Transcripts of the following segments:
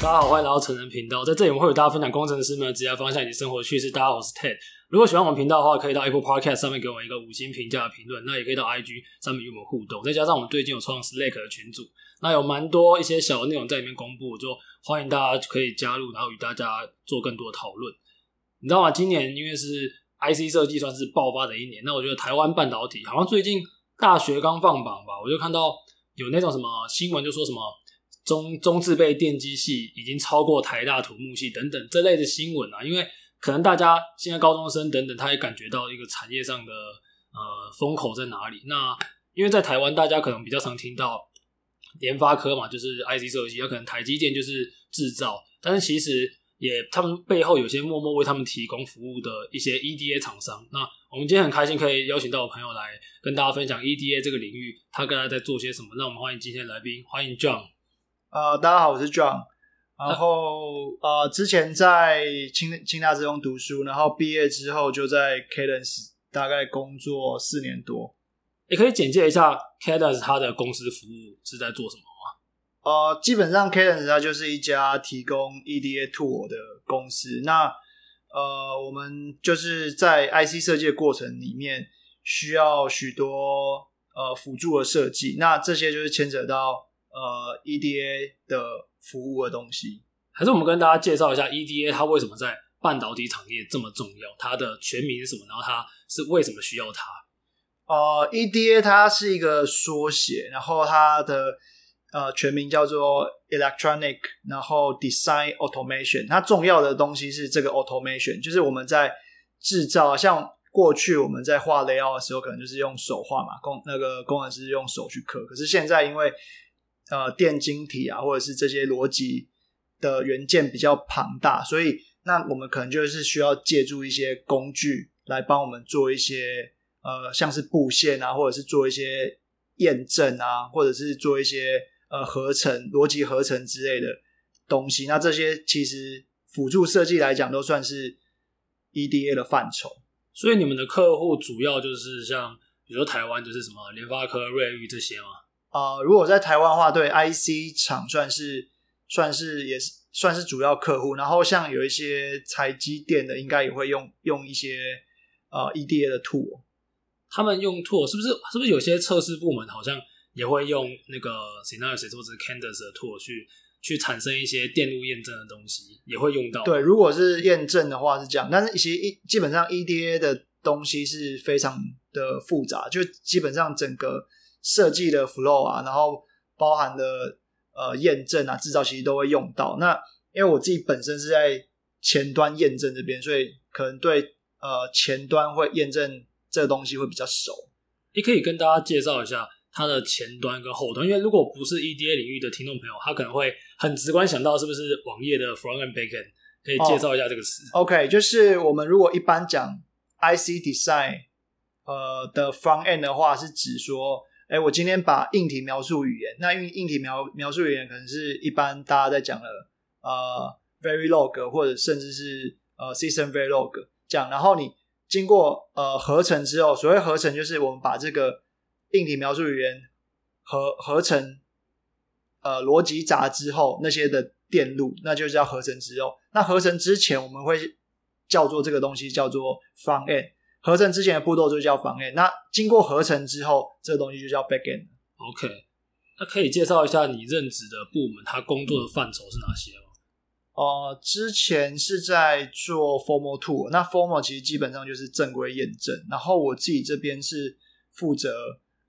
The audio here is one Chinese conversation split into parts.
大家好，欢迎来到成人频道，在这里我们会与大家分享工程师们的职业方向以及生活趣事。大家好，我是 Ted。如果喜欢我们频道的话，可以到 Apple Podcast 上面给我们一个五星评价的评论，那也可以到 IG 上面与我们互动。再加上我们最近有创 Slack 的群组，那有蛮多一些小的内容在里面公布，就欢迎大家可以加入，然后与大家做更多的讨论。你知道吗？今年因为是 IC 设计算是爆发的一年，那我觉得台湾半导体好像最近大学刚放榜吧，我就看到有那种什么新闻，就说什么。中中字辈电机系已经超过台大土木系等等这类的新闻啊，因为可能大家现在高中生等等，他也感觉到一个产业上的呃风口在哪里。那因为在台湾，大家可能比较常听到联发科嘛，就是 IC 设计，有可能台积电就是制造，但是其实也他们背后有些默默为他们提供服务的一些 EDA 厂商。那我们今天很开心可以邀请到我朋友来跟大家分享 EDA 这个领域，他刚才在做些什么。那我们欢迎今天来宾，欢迎 John。呃，大家好，我是 John。然后呃，之前在清清大之中读书，然后毕业之后就在 Cadence 大概工作四年多。也可以简介一下 Cadence 它的公司服务是在做什么吗？呃，基本上 Cadence 它就是一家提供 EDA tool 的公司。那呃，我们就是在 IC 设计的过程里面需要许多呃辅助的设计，那这些就是牵扯到。呃，EDA 的服务的东西，还是我们跟大家介绍一下 EDA，它为什么在半导体产业这么重要？它的全名是什么？然后它是为什么需要它？呃，EDA 它是一个缩写，然后它的呃全名叫做 Electronic，然后 Design Automation。它重要的东西是这个 Automation，就是我们在制造，像过去我们在画 layout 的时候，可能就是用手画嘛，工那个工程师用手去刻。可是现在因为呃，电晶体啊，或者是这些逻辑的元件比较庞大，所以那我们可能就是需要借助一些工具来帮我们做一些呃，像是布线啊，或者是做一些验证啊，或者是做一些呃合成、逻辑合成之类的东西。那这些其实辅助设计来讲，都算是 EDA 的范畴。所以你们的客户主要就是像，比如说台湾就是什么联发科、瑞昱这些吗？呃，如果在台湾的话，对 IC 厂算是算是也是算是主要客户。然后像有一些台积电的，应该也会用用一些呃 EDA 的 tool。他们用 tool 是不是是不是有些测试部门好像也会用那个 Synopsys 或者 Cadence 的 tool 去去产生一些电路验证的东西，也会用到。对，如果是验证的话是这样，但是其实一基本上 EDA 的东西是非常的复杂，就基本上整个。设计的 flow 啊，然后包含的呃验证啊、制造，其实都会用到。那因为我自己本身是在前端验证这边，所以可能对呃前端会验证这个东西会比较熟。你可以跟大家介绍一下它的前端跟后端，因为如果不是 EDA 领域的听众朋友，他可能会很直观想到是不是网页的 front and back end，可以介绍一下这个词。Oh, OK，就是我们如果一般讲 IC design 呃的 front end 的话，是指说。哎，我今天把硬体描述语言，那硬硬体描描述语言可能是一般大家在讲的呃 Verilog 或者甚至是呃 System Verilog 这样，然后你经过呃合成之后，所谓合成就是我们把这个硬体描述语言合合成呃逻辑闸之后那些的电路，那就叫合成之后。那合成之前我们会叫做这个东西叫做 Fun。合成之前的步骤就叫 front end，那经过合成之后，这个东西就叫 back end。OK，那可以介绍一下你任职的部门，他工作的范畴是哪些吗？呃，之前是在做 formal tool，那 formal 其实基本上就是正规验证，然后我自己这边是负责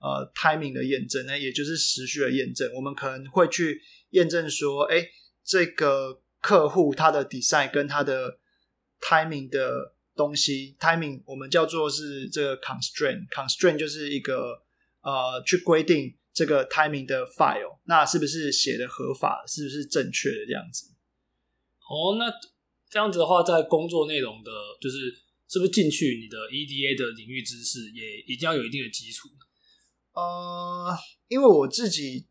呃 timing 的验证，那也就是时序的验证。我们可能会去验证说，哎，这个客户他的 design 跟他的 timing 的。东西 timing 我们叫做是这个 constraint，constraint 就是一个呃去规定这个 timing 的 file，那是不是写的合法，是不是正确的这样子？哦，那这样子的话，在工作内容的，就是是不是进去你的 EDA 的领域知识也一定要有一定的基础？呃，因为我自己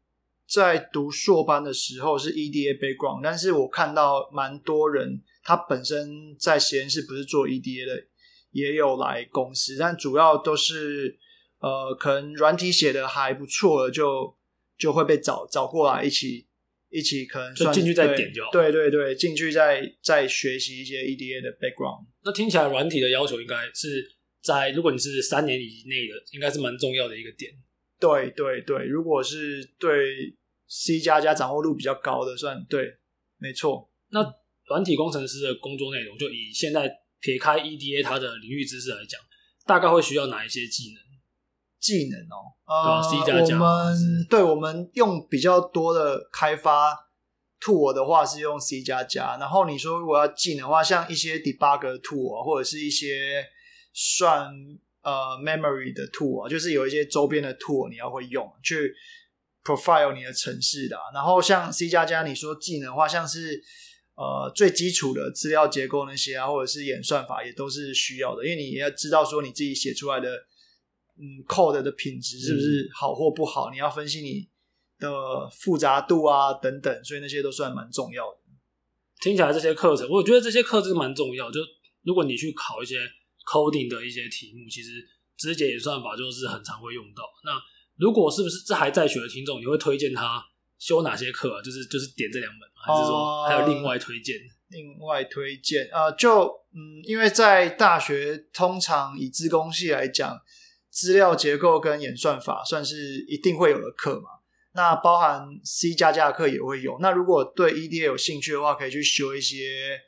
在读硕班的时候是 EDA background，但是我看到蛮多人。他本身在实验室不是做 EDA 的，也有来公司，但主要都是呃，可能软体写的还不错了，就就会被找找过来一起一起可能就进去再点就好。对对对，进去再再学习一些 EDA 的 background。那听起来软体的要求应该是在，如果你是三年以内的，应该是蛮重要的一个点。对对对，如果是对 C 加加掌握度比较高的，算对，没错。那软体工程师的工作内容，就以现在撇开 EDA 它的领域知识来讲，大概会需要哪一些技能？技能哦，呃，C 加加，我们对我们用比较多的开发 tool 的话是用 C 加加，然后你说如果要技能的话，像一些 debugger tool 或者是一些算呃 memory 的 tool，就是有一些周边的 tool 你要会用去 profile 你的城市的。然后像 C 加加，你说技能的话，像是呃最基础的资料结构那些啊，或者是演算法也都是需要的，因为你也要知道说你自己写出来的。嗯，code 的品质是不是好或不好？嗯、你要分析你的复杂度啊，等等，所以那些都算蛮重要的。听起来这些课程，我觉得这些课程蛮重要。就如果你去考一些 coding 的一些题目，其实直接演算法就是很常会用到。那如果是不是这还在学的听众，你会推荐他修哪些课啊？就是就是点这两门，还是说还有另外推荐？呃、另外推荐啊、呃，就嗯，因为在大学通常以资工系来讲。资料结构跟演算法算是一定会有的课嘛？那包含 C 加加的课也会有。那如果对 EDA 有兴趣的话，可以去修一些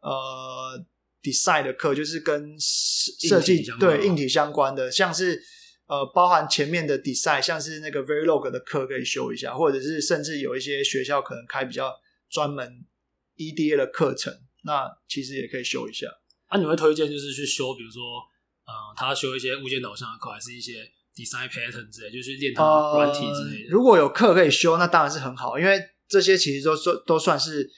呃 design 的课，就是跟设计对硬体相关的，像是呃包含前面的 design，像是那个 Verilog 的课可以修一下，或者是甚至有一些学校可能开比较专门 EDA 的课程，那其实也可以修一下。啊，你会推荐就是去修，比如说？呃，他修一些物件导向的课，还是一些 design pattern 之类，就是练他软体之类的。呃，如果有课可以修，那当然是很好，因为这些其实都算都算是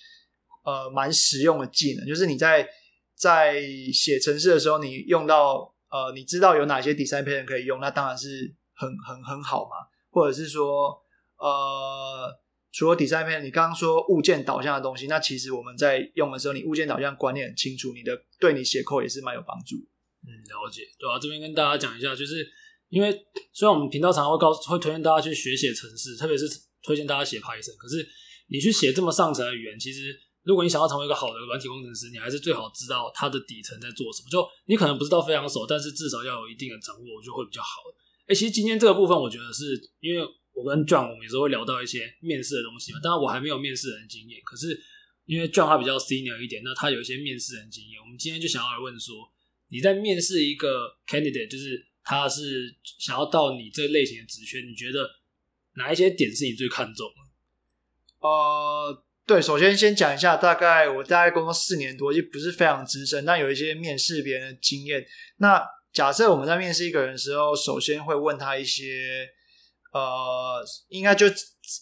呃蛮实用的技能。就是你在在写程式的时候，你用到呃，你知道有哪些 design pattern 可以用，那当然是很很很好嘛。或者是说呃，除了 design pattern，你刚刚说物件导向的东西，那其实我们在用的时候，你物件导向观念很清楚，你的对你写扣也是蛮有帮助。嗯，了解，对啊，这边跟大家讲一下，就是因为虽然我们频道常常会告、会推荐大家去学写程式，特别是推荐大家写 Python，可是你去写这么上层的语言，其实如果你想要成为一个好的软体工程师，你还是最好知道它的底层在做什么。就你可能不知道非常熟，但是至少要有一定的掌握，就会比较好。哎、其实今天这个部分，我觉得是因为我跟 John 我们有时候会聊到一些面试的东西嘛，当然我还没有面试人经验，可是因为 John 他比较 senior 一点，那他有一些面试人经验，我们今天就想要来问说。你在面试一个 candidate，就是他是想要到你这类型的职缺，你觉得哪一些点是你最看重的？呃，对，首先先讲一下，大概我大概工作四年多，就不是非常资深，但有一些面试别人的经验。那假设我们在面试一个人的时候，首先会问他一些，呃，应该就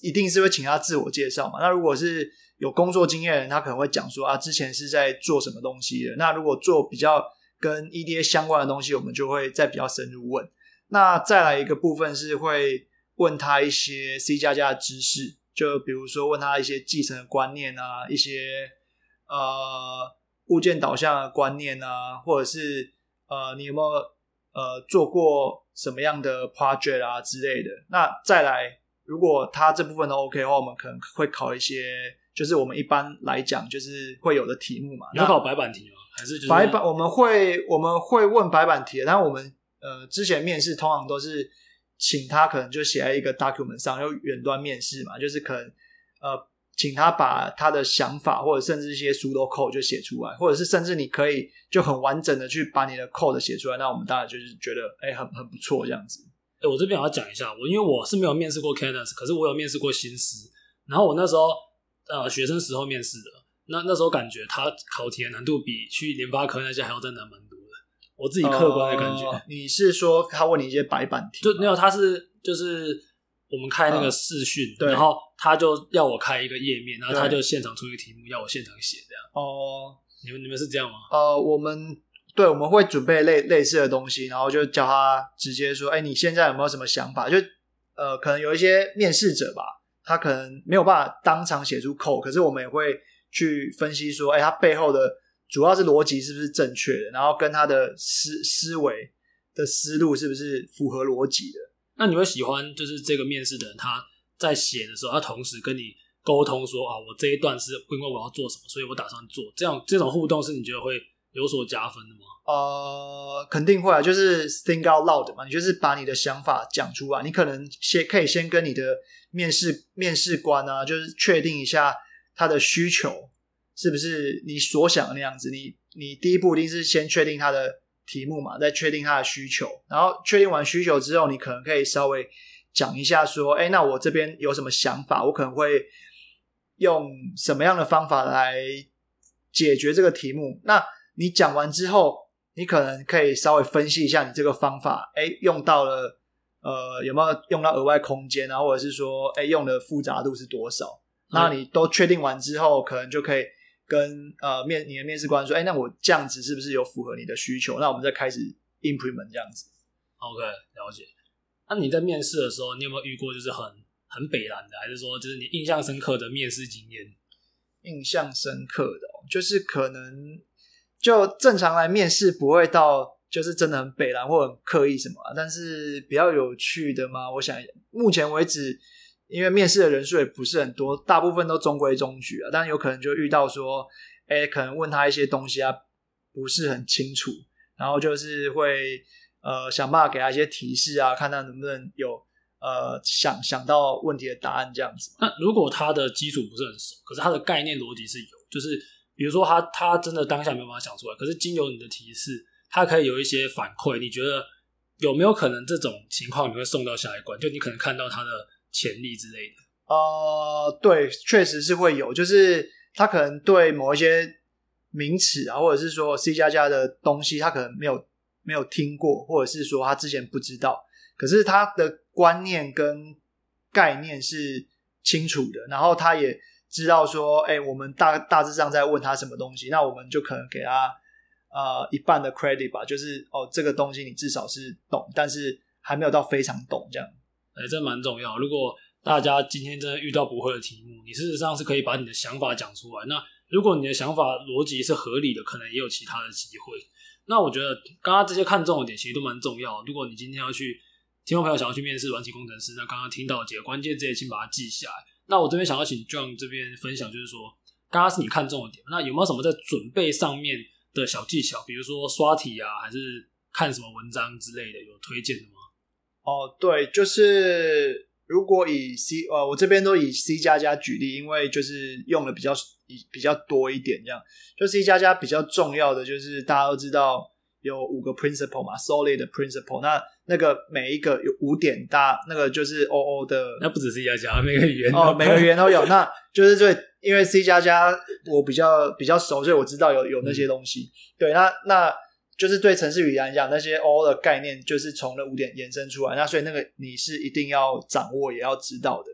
一定是会请他自我介绍嘛。那如果是有工作经验的人，他可能会讲说啊，之前是在做什么东西的。那如果做比较跟 EDA 相关的东西，我们就会再比较深入问。那再来一个部分是会问他一些 C 加加的知识，就比如说问他一些继承的观念啊，一些呃物件导向的观念啊，或者是呃你有没有呃做过什么样的 project 啊之类的。那再来，如果他这部分都 OK 的话，我们可能会考一些，就是我们一般来讲就是会有的题目嘛。要考白板题吗？还是白板，我们会我们会问白板题，但我们呃之前面试通常都是请他可能就写在一个 document 上，用远端面试嘛，就是可能呃请他把他的想法或者甚至一些 pseudo code 就写出来，或者是甚至你可以就很完整的去把你的 code 写出来，那我们当然就是觉得哎、很很不错这样子。哎、我这边我要讲一下，我因为我是没有面试过 Cadence，可是我有面试过新思，然后我那时候呃学生时候面试的。那那时候感觉他考题的难度比去联发科那些还要再难蛮多，我自己客观的感觉。呃、你是说他问你一些白板题？就没有，他是就是我们开那个视讯，呃、然后他就要我开一个页面，然后他就现场出一个题目，要我现场写这样。哦、呃，你们你们是这样吗？呃，我们对，我们会准备类类似的东西，然后就叫他直接说，哎、欸，你现在有没有什么想法？就呃，可能有一些面试者吧，他可能没有办法当场写出 code，可是我们也会。去分析说，哎、欸，他背后的主要是逻辑是不是正确的，然后跟他的思思维的思路是不是符合逻辑的？那你会喜欢就是这个面试的人他在写的时候，他同时跟你沟通说啊，我这一段是因为我要做什么，所以我打算做。这样这种互动是你觉得会有所加分的吗？呃，肯定会啊，就是 think out loud 嘛，你就是把你的想法讲出来。你可能先可以先跟你的面试面试官啊，就是确定一下他的需求是不是你所想的那样子。你你第一步一定是先确定它的题目嘛，再确定它的需求，然后确定完需求之后，你可能可以稍微讲一下说，哎，那我这边有什么想法，我可能会用什么样的方法来解决这个题目。那你讲完之后。你可能可以稍微分析一下你这个方法，哎，用到了呃有没有用到额外空间啊，或者是说，哎，用的复杂度是多少？嗯、那你都确定完之后，可能就可以跟呃面你的面试官说，哎，那我这样子是不是有符合你的需求？那我们再开始 implement 这样子。OK，了解。那你在面试的时候，你有没有遇过就是很很北蓝的，还是说就是你印象深刻的面试经验？印象深刻的，就是可能。就正常来面试不会到就是真的很北蓝或很刻意什么，但是比较有趣的嘛，我想目前为止，因为面试的人数也不是很多，大部分都中规中矩啊，但有可能就遇到说，哎，可能问他一些东西啊不是很清楚，然后就是会呃想办法给他一些提示啊，看他能不能有呃想想到问题的答案这样子。那如果他的基础不是很熟，可是他的概念逻辑是有，就是。比如说他他真的当下没有办法想出来，可是经由你的提示，他可以有一些反馈。你觉得有没有可能这种情况你会送到下一关？就你可能看到他的潜力之类的。呃，对，确实是会有，就是他可能对某一些名词啊，或者是说 C 加加的东西，他可能没有没有听过，或者是说他之前不知道，可是他的观念跟概念是清楚的，然后他也。知道说，哎、我们大大致上在问他什么东西，那我们就可能给他呃一半的 credit 吧，就是哦，这个东西你至少是懂，但是还没有到非常懂这样。哎、这蛮重要。如果大家今天真的遇到不会的题目，你事实上是可以把你的想法讲出来。那如果你的想法逻辑是合理的，可能也有其他的机会。那我觉得刚刚这些看重的点其实都蛮重要。如果你今天要去听众朋友想要去面试软体工程师，那刚刚听到几个关键字，请把它记下来。那我这边想要请 John 这边分享，就是说，刚刚是你看中的点，那有没有什么在准备上面的小技巧？比如说刷题啊，还是看什么文章之类的，有推荐的吗？哦，对，就是如果以 C 呃，我这边都以 C 加加举例，因为就是用的比较比较多一点，这样就 C 加加比较重要的就是大家都知道有五个 principle 嘛，solid 的 principle 那。那个每一个有五点大，那个就是 O O 的。那不只是 C 加加，每个语言哦，每个语言都有。那就是对，因为 C 加加我比较比较熟，所以我知道有有那些东西。嗯、对，那那就是对程式语言来讲，那些 O O 的概念就是从那五点延伸出来。那所以那个你是一定要掌握，也要知道的。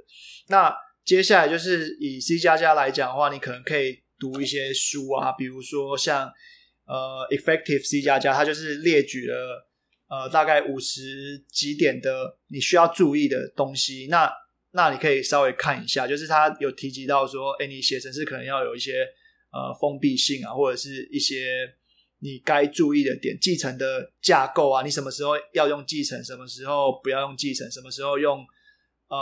那接下来就是以 C 加加来讲的话，你可能可以读一些书啊，比如说像呃 Effective C 加加，它就是列举了。呃，大概五十几点的你需要注意的东西，那那你可以稍微看一下，就是他有提及到说，哎，你写程式可能要有一些呃封闭性啊，或者是一些你该注意的点，继承的架构啊，你什么时候要用继承，什么时候不要用继承，什么时候用呃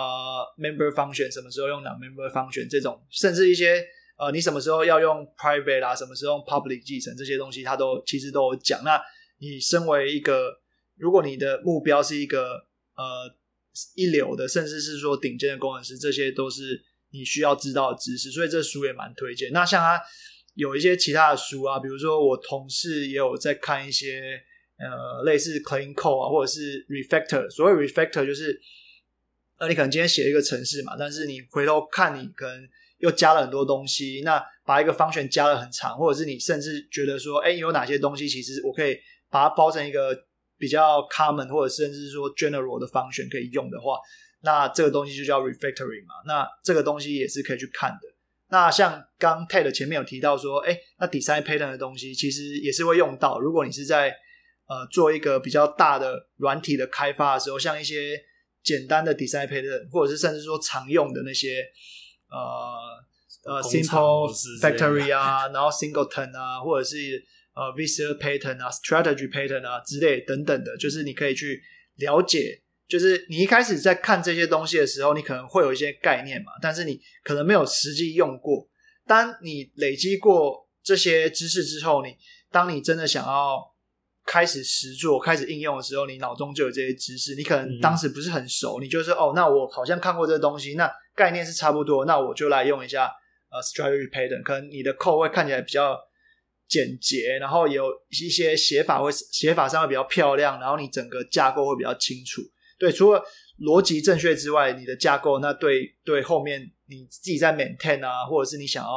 member function，什么时候用 non-member function 这种，甚至一些呃你什么时候要用 private 啊，什么时候用 public 继承这些东西，他都其实都有讲。那你身为一个如果你的目标是一个呃一流的，甚至是说顶尖的工程师，这些都是你需要知道的知识，所以这书也蛮推荐。那像他有一些其他的书啊，比如说我同事也有在看一些呃类似 clean code 啊，或者是 refactor。所谓 refactor 就是呃你可能今天写一个程式嘛，但是你回头看你可能又加了很多东西，那把一个 function 加了很长，或者是你甚至觉得说，哎，有哪些东西其实我可以把它包成一个。比较 common 或者甚至是说 general 的 function 可以用的话，那这个东西就叫 refactoring 嘛。那这个东西也是可以去看的。那像刚 Ted 前面有提到说，哎，那 design pattern 的东西其实也是会用到。如果你是在呃做一个比较大的软体的开发的时候，像一些简单的 design pattern，或者是甚至说常用的那些呃呃 simple factory 啊，然后 singleton 啊，或者是呃，visual pattern 啊，strategy pattern 啊之类等等的，就是你可以去了解就是你一开始在看这些东西的时候，你可能会有一些概念嘛，但是你可能没有实际用过。当你累积过这些知识之后，你当你真的想要开始实做、开始应用的时候，你脑中就有这些知识。你可能当时不是很熟，你就是哦，那我好像看过这个东西，那概念是差不多，那我就来用一下呃，strategy pattern。可能你的 code 会看起来比较简洁，然后有一些写法会写法上会比较漂亮，然后你整个架构会比较清楚。对，除了逻辑正确之外，你的架构那对对后面你自己在 maintain 啊，或者是你想要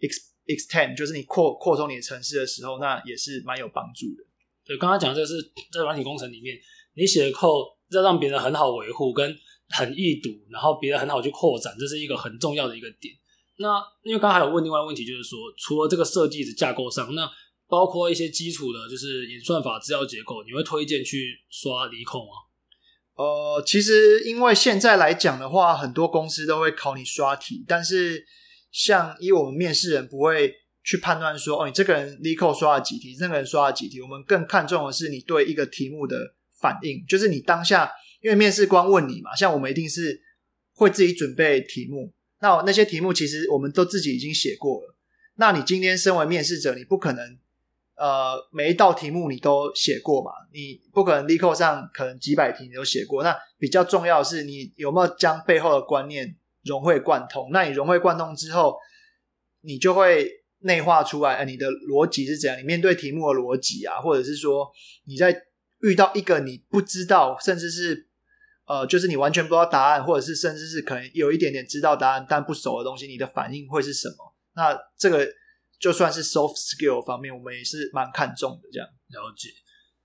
ex extend，就是你扩扩充你的程式的时候，那也是蛮有帮助的。对，刚刚讲这是在软体工程里面，你写的 code 要让别人很好维护，跟很易读，然后别人很好去扩展，这是一个很重要的一个点。那因为刚刚还有问另外问题，就是说除了这个设计的架构上，那包括一些基础的，就是演算法、资料结构，你会推荐去刷离控吗？呃，其实因为现在来讲的话，很多公司都会考你刷题，但是像以我们面试人不会去判断说，哦，你这个人立刻刷了几题，那个人刷了几题，我们更看重的是你对一个题目的反应，就是你当下，因为面试官问你嘛，像我们一定是会自己准备题目，那那些题目其实我们都自己已经写过了，那你今天身为面试者，你不可能。呃，每一道题目你都写过嘛？你不可能立刻上可能几百题你都写过。那比较重要的是，你有没有将背后的观念融会贯通？那你融会贯通之后，你就会内化出来，呃，你的逻辑是怎样？你面对题目的逻辑啊，或者是说你在遇到一个你不知道，甚至是呃，就是你完全不知道答案，或者是甚至是可能有一点点知道答案但不熟的东西，你的反应会是什么？那这个。就算是 soft skill 方面，我们也是蛮看重的。这样了解，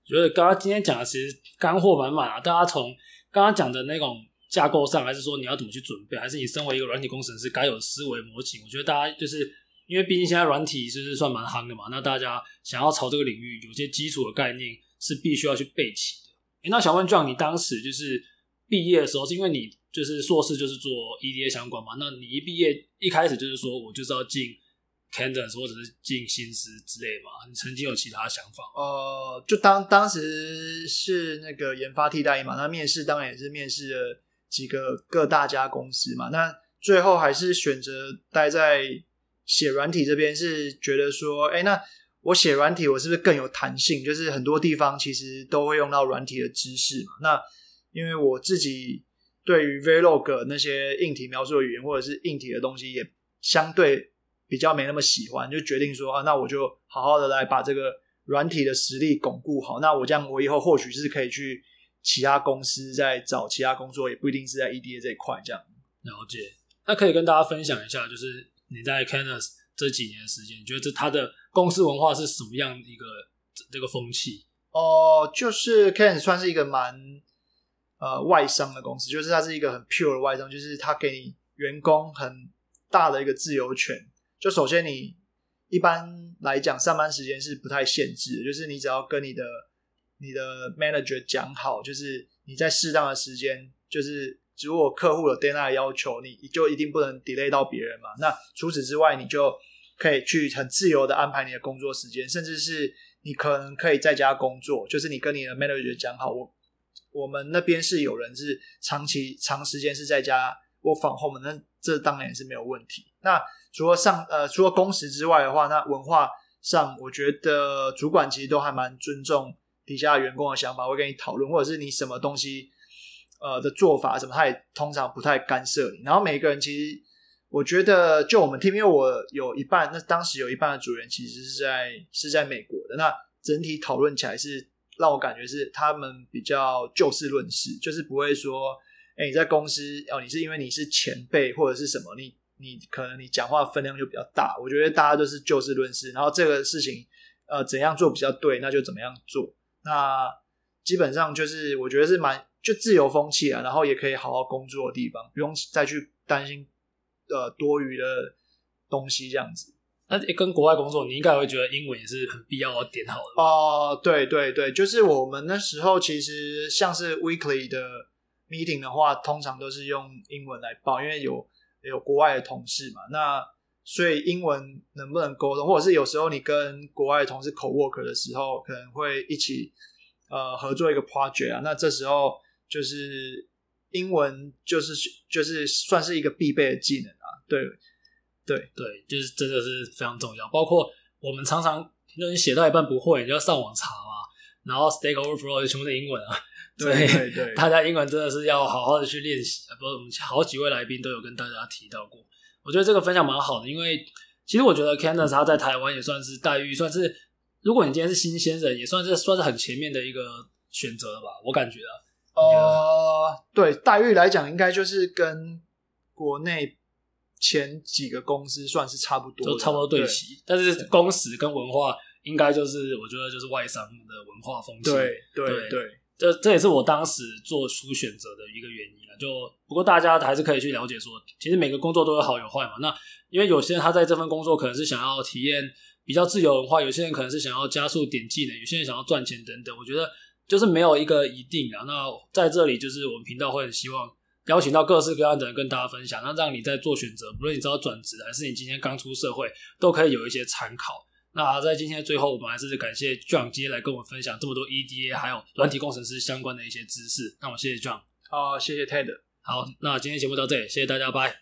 觉得刚刚今天讲的其实干货满满啊！大家从刚刚讲的那种架构上，还是说你要怎么去准备，还是你身为一个软体工程师该有思维模型？我觉得大家就是因为毕竟现在软体就是算蛮夯的嘛，那大家想要朝这个领域有些基础的概念是必须要去备齐的。诶，那想问壮你当时就是毕业的时候，是因为你就是硕士就是做 EDA 相关嘛？那你一毕业一开始就是说我就是要进。Cadence 或者是进新思之类嘛？你曾经有其他想法？呃，就当当时是那个研发替代嘛，那面试当然也是面试了几个各大家公司嘛。那最后还是选择待在写软体这边，是觉得说，哎、那我写软体，我是不是更有弹性？就是很多地方其实都会用到软体的知识嘛。那因为我自己对于 Vlog 那些硬体描述的语言或者是硬体的东西，也相对。比较没那么喜欢，就决定说啊，那我就好好的来把这个软体的实力巩固好。那我这样，我以后或许是可以去其他公司再找其他工作，也不一定是在 EDA 这一块这样。了解，那可以跟大家分享一下，就是你在 Cadence 这几年的时间，你觉得这它的公司文化是什么样一个这个风气？哦、呃，就是 Cadence 算是一个蛮呃外商的公司，就是它是一个很 pure 的外商，就是它给你员工很大的一个自由权。就首先，你一般来讲上班时间是不太限制，就是你只要跟你的你的 manager 讲好，就是你在适当的时间，就是如果客户有 deadline 要求，你就一定不能 delay 到别人嘛。那除此之外，你就可以去很自由的安排你的工作时间，甚至是你可能可以在家工作，就是你跟你的 manager 讲好，我我们那边是有人是长期长时间是在家 work from home，那这当然是没有问题。那除了上呃，除了工时之外的话，那文化上，我觉得主管其实都还蛮尊重底下员工的想法，会跟你讨论，或者是你什么东西呃的做法什么，他也通常不太干涉你。然后每个人其实，我觉得就我们 team，因为我有一半，那当时有一半的组员其实是在是在美国的，那整体讨论起来是让我感觉是他们比较就事论事，就是不会说，哎，你在公司哦，你是因为你是前辈或者是什么你。你可能你讲话分量就比较大，我觉得大家都是就事论事，然后这个事情呃怎样做比较对，那就怎么样做。那基本上就是我觉得是蛮就自由风气啊，然后也可以好好工作的地方，不用再去担心呃多余的东西这样子。那跟国外工作，你应该会觉得英文也是很必要的点好的哦、呃，对对对，就是我们那时候其实像是 weekly 的 meeting 的话，通常都是用英文来报，因为有。有国外的同事嘛，那所以英文能不能沟通，或者是有时候你跟国外的同事 co work 的时候，可能会一起呃合作一个 project 啊，那这时候就是英文就是就是算是一个必备的技能啊。对对对，就是真的是非常重要。包括我们常常那你写到一半不会，你就要上网查。然后 Stack Overflow 全部是英文啊，对对对，大家英文真的是要好好的去练习。不，我们好几位来宾都有跟大家提到过。我觉得这个分享蛮好的，因为其实我觉得 Candace 他在台湾也算是待遇算是，如果你今天是新鲜人，也算是算是很前面的一个选择了吧。我感觉啊，呃，对待遇来讲，应该就是跟国内前几个公司算是差不多，都差不多对齐。但是工时跟文化。应该就是我觉得就是外商化风气，对对对，这这也是我当时做出选择的一个原因啊。就不过大家还是可以去了解说，其实每个工作都有好有坏嘛。那因为有些人他在这份工作可能是想要体验比较自由文化，有些人可能是想要加速点技能，有些人想要赚钱等等。我觉得就是没有一个一定啊。那在这里就是我们频道会很希望邀请到各式各样的人跟大家分享，那让你在做选择，不论你知道转职还是你今天刚出社会，都可以有一些参考。那在今天的最后，我们还是感谢 John 今天来跟我们分享这么多 EDA 还有软体工程师相关的一些知识。那我谢谢 John，好，谢谢 Ted。好，那今天节目到这里，谢谢大家，拜。